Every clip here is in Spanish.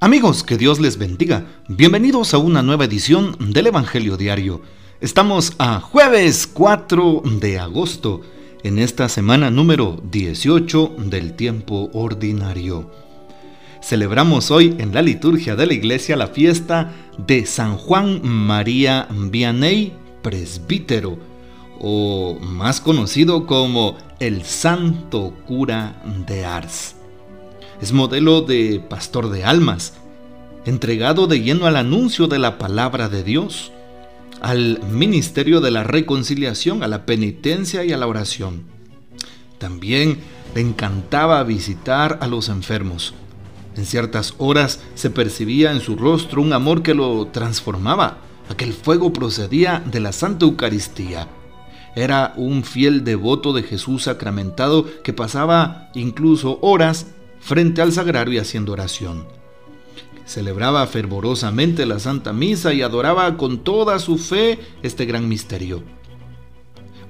Amigos, que Dios les bendiga. Bienvenidos a una nueva edición del Evangelio Diario. Estamos a jueves 4 de agosto, en esta semana número 18 del tiempo ordinario. Celebramos hoy en la liturgia de la iglesia la fiesta de San Juan María Vianney, presbítero, o más conocido como el Santo Cura de Ars. Es modelo de pastor de almas, entregado de lleno al anuncio de la palabra de Dios, al ministerio de la reconciliación, a la penitencia y a la oración. También le encantaba visitar a los enfermos. En ciertas horas se percibía en su rostro un amor que lo transformaba. Aquel fuego procedía de la Santa Eucaristía. Era un fiel devoto de Jesús sacramentado que pasaba incluso horas frente al sagrario y haciendo oración. Celebraba fervorosamente la Santa Misa y adoraba con toda su fe este gran misterio.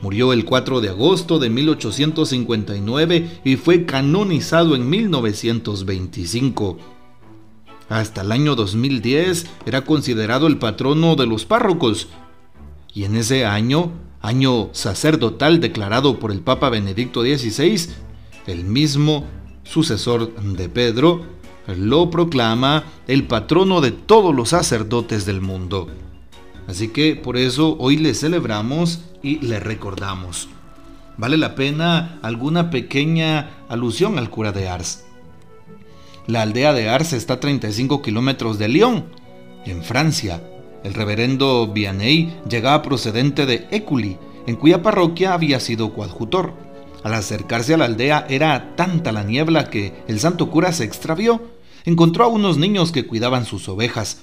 Murió el 4 de agosto de 1859 y fue canonizado en 1925. Hasta el año 2010 era considerado el patrono de los párrocos y en ese año, año sacerdotal declarado por el Papa Benedicto XVI, el mismo sucesor de Pedro, lo proclama el patrono de todos los sacerdotes del mundo. Así que por eso hoy le celebramos y le recordamos. Vale la pena alguna pequeña alusión al cura de Ars. La aldea de Ars está a 35 kilómetros de Lyon, en Francia. El reverendo Vianney llegaba procedente de Éculi, en cuya parroquia había sido coadjutor. Al acercarse a la aldea era tanta la niebla que el santo cura se extravió. Encontró a unos niños que cuidaban sus ovejas.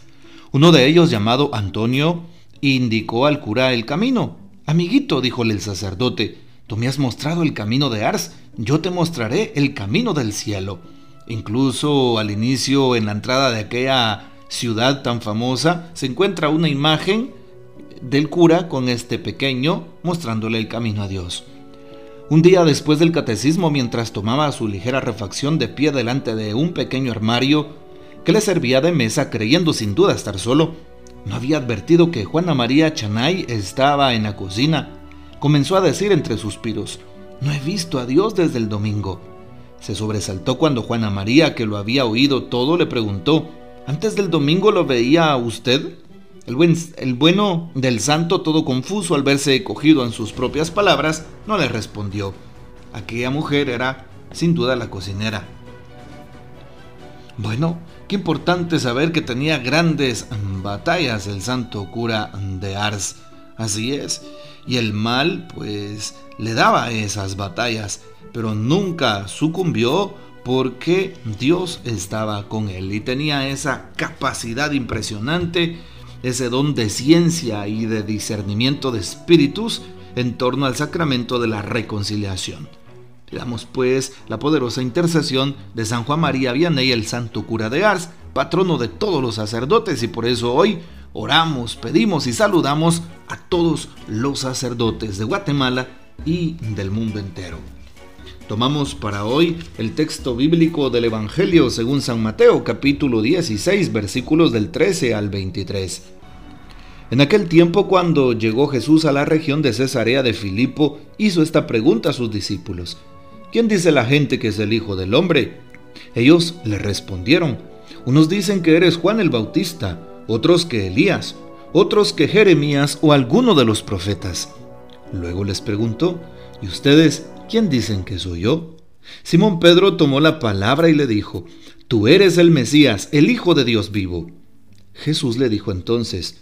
Uno de ellos, llamado Antonio, indicó al cura el camino. Amiguito, díjole el sacerdote, tú me has mostrado el camino de Ars, yo te mostraré el camino del cielo. Incluso al inicio, en la entrada de aquella ciudad tan famosa, se encuentra una imagen del cura con este pequeño mostrándole el camino a Dios. Un día después del catecismo, mientras tomaba su ligera refacción de pie delante de un pequeño armario que le servía de mesa, creyendo sin duda estar solo, no había advertido que Juana María Chanay estaba en la cocina. Comenzó a decir entre suspiros, no he visto a Dios desde el domingo. Se sobresaltó cuando Juana María, que lo había oído todo, le preguntó, ¿antes del domingo lo veía a usted? El, buen, el bueno del santo, todo confuso al verse cogido en sus propias palabras, no le respondió. Aquella mujer era, sin duda, la cocinera. Bueno, qué importante saber que tenía grandes batallas el santo cura de Ars. Así es. Y el mal, pues, le daba esas batallas, pero nunca sucumbió porque Dios estaba con él y tenía esa capacidad impresionante ese don de ciencia y de discernimiento de espíritus en torno al sacramento de la reconciliación. Pidamos pues la poderosa intercesión de San Juan María Vianney, el santo cura de Ars, patrono de todos los sacerdotes, y por eso hoy oramos, pedimos y saludamos a todos los sacerdotes de Guatemala y del mundo entero. Tomamos para hoy el texto bíblico del Evangelio según San Mateo capítulo 16 versículos del 13 al 23. En aquel tiempo cuando llegó Jesús a la región de Cesarea de Filipo, hizo esta pregunta a sus discípulos. ¿Quién dice la gente que es el Hijo del Hombre? Ellos le respondieron, unos dicen que eres Juan el Bautista, otros que Elías, otros que Jeremías o alguno de los profetas. Luego les preguntó, ¿y ustedes ¿quién dicen que soy yo? Simón Pedro tomó la palabra y le dijo, Tú eres el Mesías, el Hijo de Dios vivo. Jesús le dijo entonces,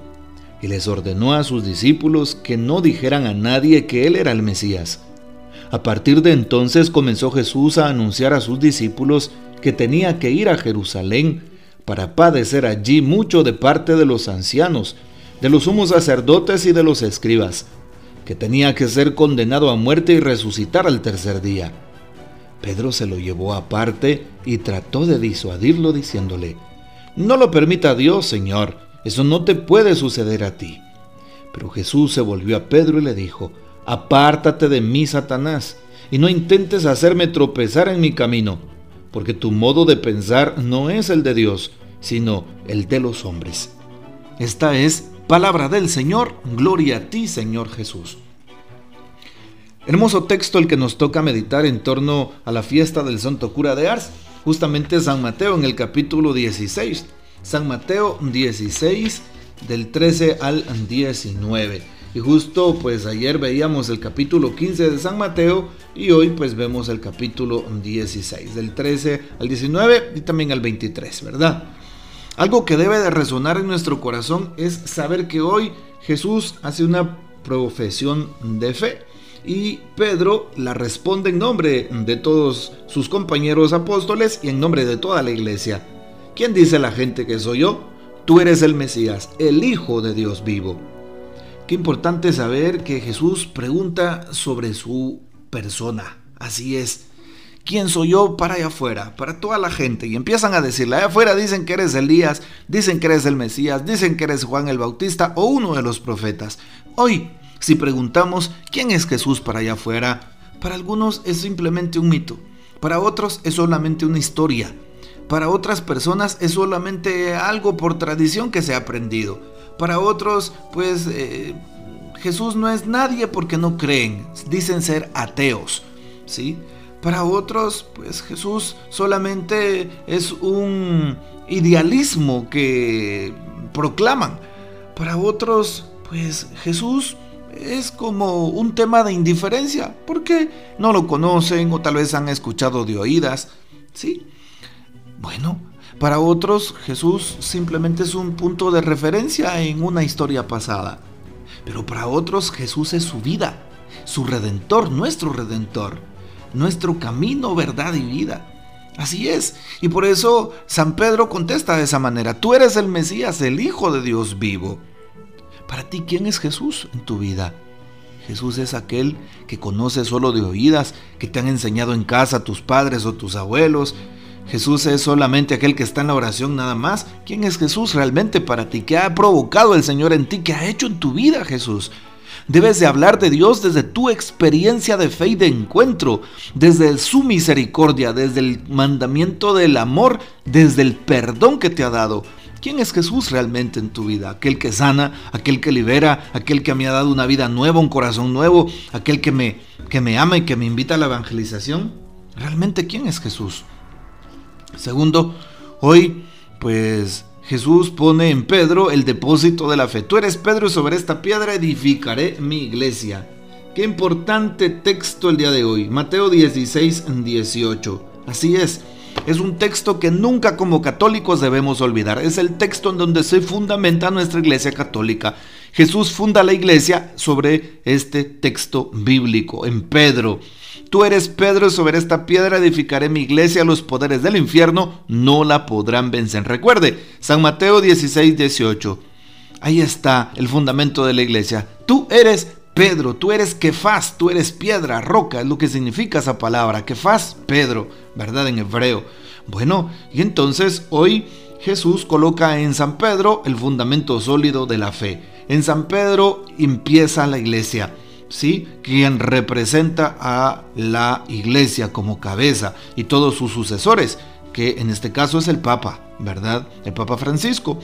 Y les ordenó a sus discípulos que no dijeran a nadie que él era el Mesías. A partir de entonces comenzó Jesús a anunciar a sus discípulos que tenía que ir a Jerusalén para padecer allí mucho de parte de los ancianos, de los sumos sacerdotes y de los escribas, que tenía que ser condenado a muerte y resucitar al tercer día. Pedro se lo llevó aparte y trató de disuadirlo diciéndole, No lo permita Dios, Señor, eso no te puede suceder a ti. Pero Jesús se volvió a Pedro y le dijo, Apártate de mí, Satanás, y no intentes hacerme tropezar en mi camino, porque tu modo de pensar no es el de Dios, sino el de los hombres. Esta es palabra del Señor, gloria a ti, Señor Jesús. Hermoso texto el que nos toca meditar en torno a la fiesta del Santo Cura de Ars, justamente San Mateo en el capítulo 16. San Mateo 16 del 13 al 19. Y justo pues ayer veíamos el capítulo 15 de San Mateo y hoy pues vemos el capítulo 16, del 13 al 19 y también al 23, ¿verdad? Algo que debe de resonar en nuestro corazón es saber que hoy Jesús hace una profesión de fe y Pedro la responde en nombre de todos sus compañeros apóstoles y en nombre de toda la iglesia. ¿Quién dice la gente que soy yo? Tú eres el Mesías, el Hijo de Dios vivo. Qué importante saber que Jesús pregunta sobre su persona. Así es. ¿Quién soy yo para allá afuera? Para toda la gente. Y empiezan a decirle, allá afuera dicen que eres Elías, dicen que eres el Mesías, dicen que eres Juan el Bautista o uno de los profetas. Hoy, si preguntamos, ¿quién es Jesús para allá afuera? Para algunos es simplemente un mito. Para otros es solamente una historia. Para otras personas es solamente algo por tradición que se ha aprendido. Para otros, pues eh, Jesús no es nadie porque no creen, dicen ser ateos, ¿sí? Para otros, pues Jesús solamente es un idealismo que proclaman. Para otros, pues Jesús es como un tema de indiferencia, porque no lo conocen o tal vez han escuchado de oídas, ¿sí? Bueno, para otros, Jesús simplemente es un punto de referencia en una historia pasada. Pero para otros, Jesús es su vida, su redentor, nuestro redentor, nuestro camino, verdad y vida. Así es. Y por eso San Pedro contesta de esa manera. Tú eres el Mesías, el Hijo de Dios vivo. Para ti, ¿quién es Jesús en tu vida? Jesús es aquel que conoces solo de oídas, que te han enseñado en casa tus padres o tus abuelos, Jesús es solamente aquel que está en la oración nada más. ¿Quién es Jesús realmente para ti? ¿Qué ha provocado el Señor en ti? ¿Qué ha hecho en tu vida Jesús? Debes de hablar de Dios desde tu experiencia de fe y de encuentro, desde su misericordia, desde el mandamiento del amor, desde el perdón que te ha dado. ¿Quién es Jesús realmente en tu vida? Aquel que sana, aquel que libera, aquel que me ha dado una vida nueva, un corazón nuevo, aquel que me, que me ama y que me invita a la evangelización. ¿Realmente quién es Jesús? Segundo, hoy pues Jesús pone en Pedro el depósito de la fe. Tú eres Pedro y sobre esta piedra edificaré mi iglesia. Qué importante texto el día de hoy. Mateo 16, 18. Así es. Es un texto que nunca como católicos debemos olvidar. Es el texto en donde se fundamenta nuestra iglesia católica. Jesús funda la iglesia sobre este texto bíblico, en Pedro. Tú eres Pedro, sobre esta piedra edificaré mi iglesia, los poderes del infierno no la podrán vencer. Recuerde, San Mateo 16, 18. Ahí está el fundamento de la iglesia. Tú eres Pedro, tú eres Kefas, tú eres piedra, roca, es lo que significa esa palabra. Kefas, Pedro, ¿verdad? En hebreo. Bueno, y entonces hoy Jesús coloca en San Pedro el fundamento sólido de la fe. En San Pedro empieza la iglesia. ¿Sí? quien representa a la iglesia como cabeza y todos sus sucesores, que en este caso es el Papa, ¿verdad? El Papa Francisco.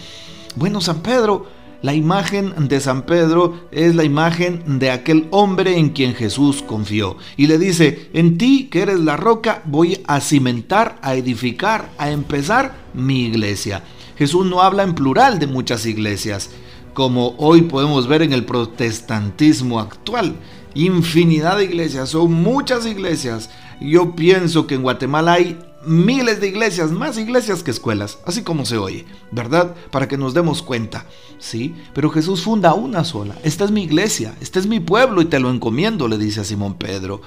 Bueno, San Pedro, la imagen de San Pedro es la imagen de aquel hombre en quien Jesús confió. Y le dice, en ti que eres la roca, voy a cimentar, a edificar, a empezar mi iglesia. Jesús no habla en plural de muchas iglesias como hoy podemos ver en el protestantismo actual. Infinidad de iglesias, son muchas iglesias. Yo pienso que en Guatemala hay miles de iglesias, más iglesias que escuelas, así como se oye, ¿verdad? Para que nos demos cuenta, ¿sí? Pero Jesús funda una sola. Esta es mi iglesia, este es mi pueblo y te lo encomiendo, le dice a Simón Pedro.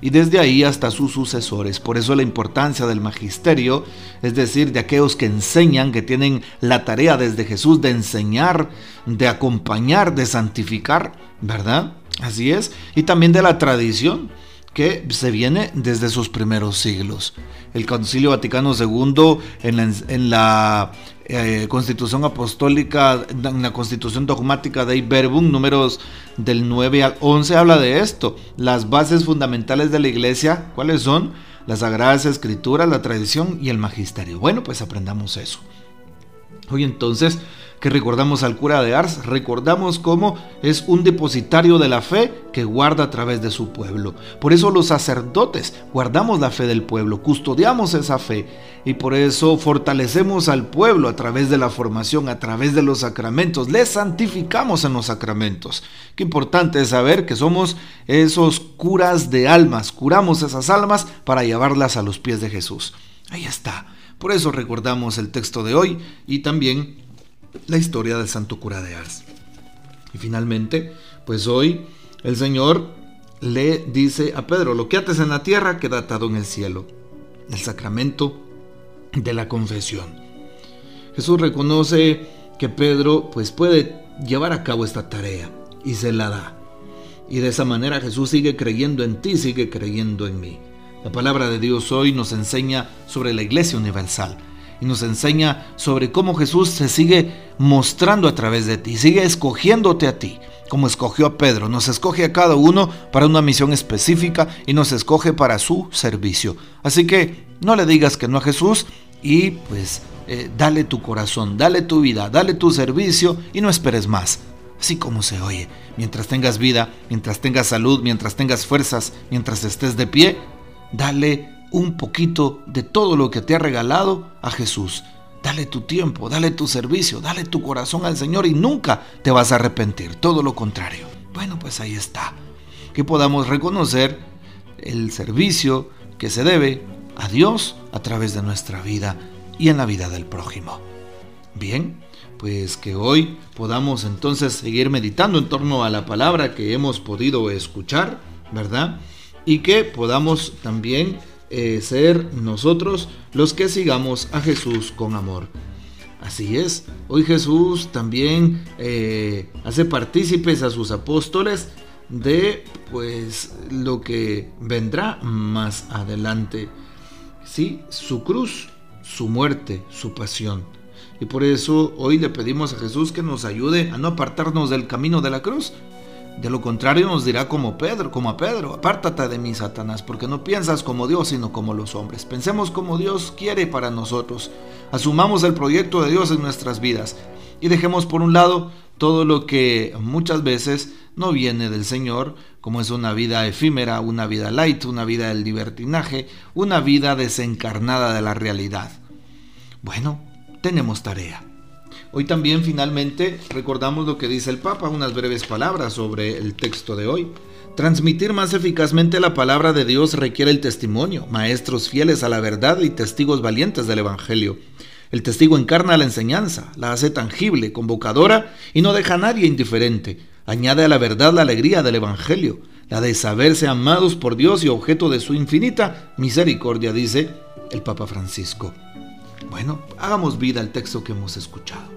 Y desde ahí hasta sus sucesores. Por eso la importancia del magisterio, es decir, de aquellos que enseñan, que tienen la tarea desde Jesús de enseñar, de acompañar, de santificar, ¿verdad? Así es. Y también de la tradición que se viene desde sus primeros siglos. El Concilio Vaticano II en la, eh, Constitución Apostólica, en la Constitución Dogmática de Verbum, números del 9 al 11, habla de esto. Las bases fundamentales de la Iglesia, ¿cuáles son? Las Sagradas Escrituras, la tradición y el magisterio. Bueno, pues aprendamos eso. Hoy entonces que recordamos al cura de Ars, recordamos cómo es un depositario de la fe que guarda a través de su pueblo. Por eso los sacerdotes guardamos la fe del pueblo, custodiamos esa fe y por eso fortalecemos al pueblo a través de la formación, a través de los sacramentos, les santificamos en los sacramentos. Qué importante es saber que somos esos curas de almas, curamos esas almas para llevarlas a los pies de Jesús. Ahí está. Por eso recordamos el texto de hoy y también la historia del santo cura de Ars. Y finalmente, pues hoy el Señor le dice a Pedro, lo que ates en la tierra queda atado en el cielo. El sacramento de la confesión. Jesús reconoce que Pedro pues puede llevar a cabo esta tarea y se la da. Y de esa manera Jesús sigue creyendo en ti, sigue creyendo en mí. La palabra de Dios hoy nos enseña sobre la iglesia universal y nos enseña sobre cómo Jesús se sigue mostrando a través de ti, sigue escogiéndote a ti, como escogió a Pedro, nos escoge a cada uno para una misión específica y nos escoge para su servicio. Así que no le digas que no a Jesús y pues eh, dale tu corazón, dale tu vida, dale tu servicio y no esperes más. Así como se oye, mientras tengas vida, mientras tengas salud, mientras tengas fuerzas, mientras estés de pie, dale un poquito de todo lo que te ha regalado a Jesús. Dale tu tiempo, dale tu servicio, dale tu corazón al Señor y nunca te vas a arrepentir, todo lo contrario. Bueno, pues ahí está. Que podamos reconocer el servicio que se debe a Dios a través de nuestra vida y en la vida del prójimo. Bien, pues que hoy podamos entonces seguir meditando en torno a la palabra que hemos podido escuchar, ¿verdad? Y que podamos también eh, ser nosotros los que sigamos a Jesús con amor. Así es, hoy Jesús también eh, hace partícipes a sus apóstoles de pues lo que vendrá más adelante. Sí, su cruz, su muerte, su pasión. Y por eso hoy le pedimos a Jesús que nos ayude a no apartarnos del camino de la cruz, de lo contrario nos dirá como Pedro, como a Pedro, apártate de mí, Satanás, porque no piensas como Dios, sino como los hombres. Pensemos como Dios quiere para nosotros. Asumamos el proyecto de Dios en nuestras vidas y dejemos por un lado todo lo que muchas veces no viene del Señor, como es una vida efímera, una vida light, una vida del libertinaje, una vida desencarnada de la realidad. Bueno, tenemos tarea. Hoy también finalmente recordamos lo que dice el Papa, unas breves palabras sobre el texto de hoy. Transmitir más eficazmente la palabra de Dios requiere el testimonio, maestros fieles a la verdad y testigos valientes del Evangelio. El testigo encarna la enseñanza, la hace tangible, convocadora y no deja a nadie indiferente. Añade a la verdad la alegría del Evangelio, la de saberse amados por Dios y objeto de su infinita misericordia, dice el Papa Francisco. Bueno, hagamos vida al texto que hemos escuchado.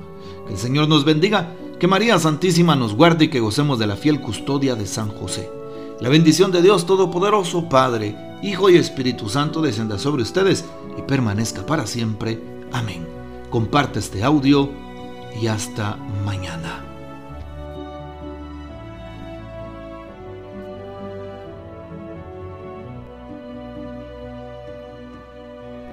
Que el Señor nos bendiga, que María Santísima nos guarde y que gocemos de la fiel custodia de San José. La bendición de Dios Todopoderoso, Padre, Hijo y Espíritu Santo descienda sobre ustedes y permanezca para siempre. Amén. Comparte este audio y hasta mañana.